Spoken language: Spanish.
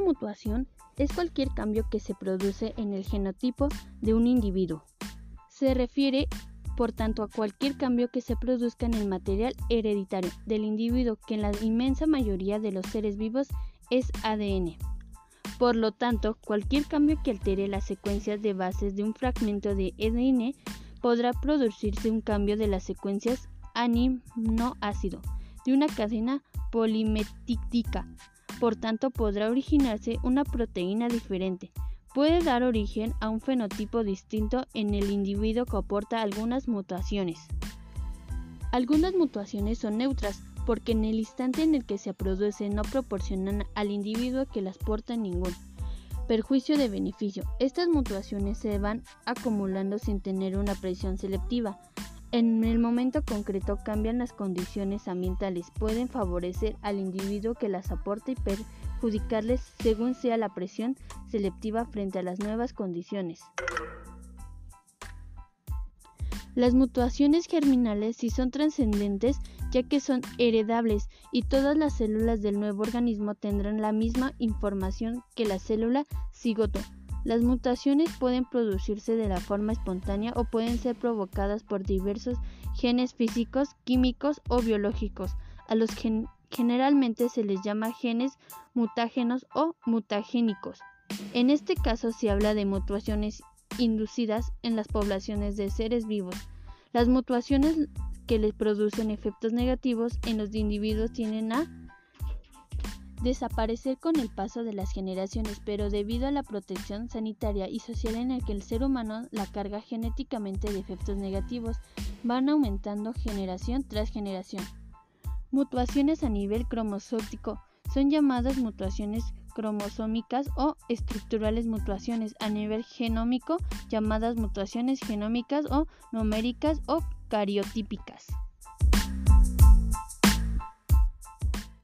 mutación es cualquier cambio que se produce en el genotipo de un individuo. Se refiere, por tanto, a cualquier cambio que se produzca en el material hereditario del individuo, que en la inmensa mayoría de los seres vivos es ADN. Por lo tanto, cualquier cambio que altere las secuencias de bases de un fragmento de ADN podrá producirse un cambio de las secuencias aminoácido de una cadena polimetítica. Por tanto, podrá originarse una proteína diferente. Puede dar origen a un fenotipo distinto en el individuo que aporta algunas mutaciones. Algunas mutaciones son neutras porque en el instante en el que se producen no proporcionan al individuo que las porta ningún perjuicio de beneficio. Estas mutaciones se van acumulando sin tener una presión selectiva. En el momento concreto cambian las condiciones ambientales, pueden favorecer al individuo que las aporta y perjudicarles según sea la presión selectiva frente a las nuevas condiciones. Las mutaciones germinales sí son trascendentes ya que son heredables y todas las células del nuevo organismo tendrán la misma información que la célula cigoto. Las mutaciones pueden producirse de la forma espontánea o pueden ser provocadas por diversos genes físicos, químicos o biológicos, a los que generalmente se les llama genes mutágenos o mutagénicos. En este caso se habla de mutaciones inducidas en las poblaciones de seres vivos. Las mutaciones que les producen efectos negativos en los individuos tienden a desaparecer con el paso de las generaciones, pero debido a la protección sanitaria y social en la que el ser humano la carga genéticamente de efectos negativos van aumentando generación tras generación. Mutaciones a nivel cromosómico son llamadas mutaciones cromosómicas o estructurales mutaciones a nivel genómico llamadas mutaciones genómicas o numéricas o cariotípicas.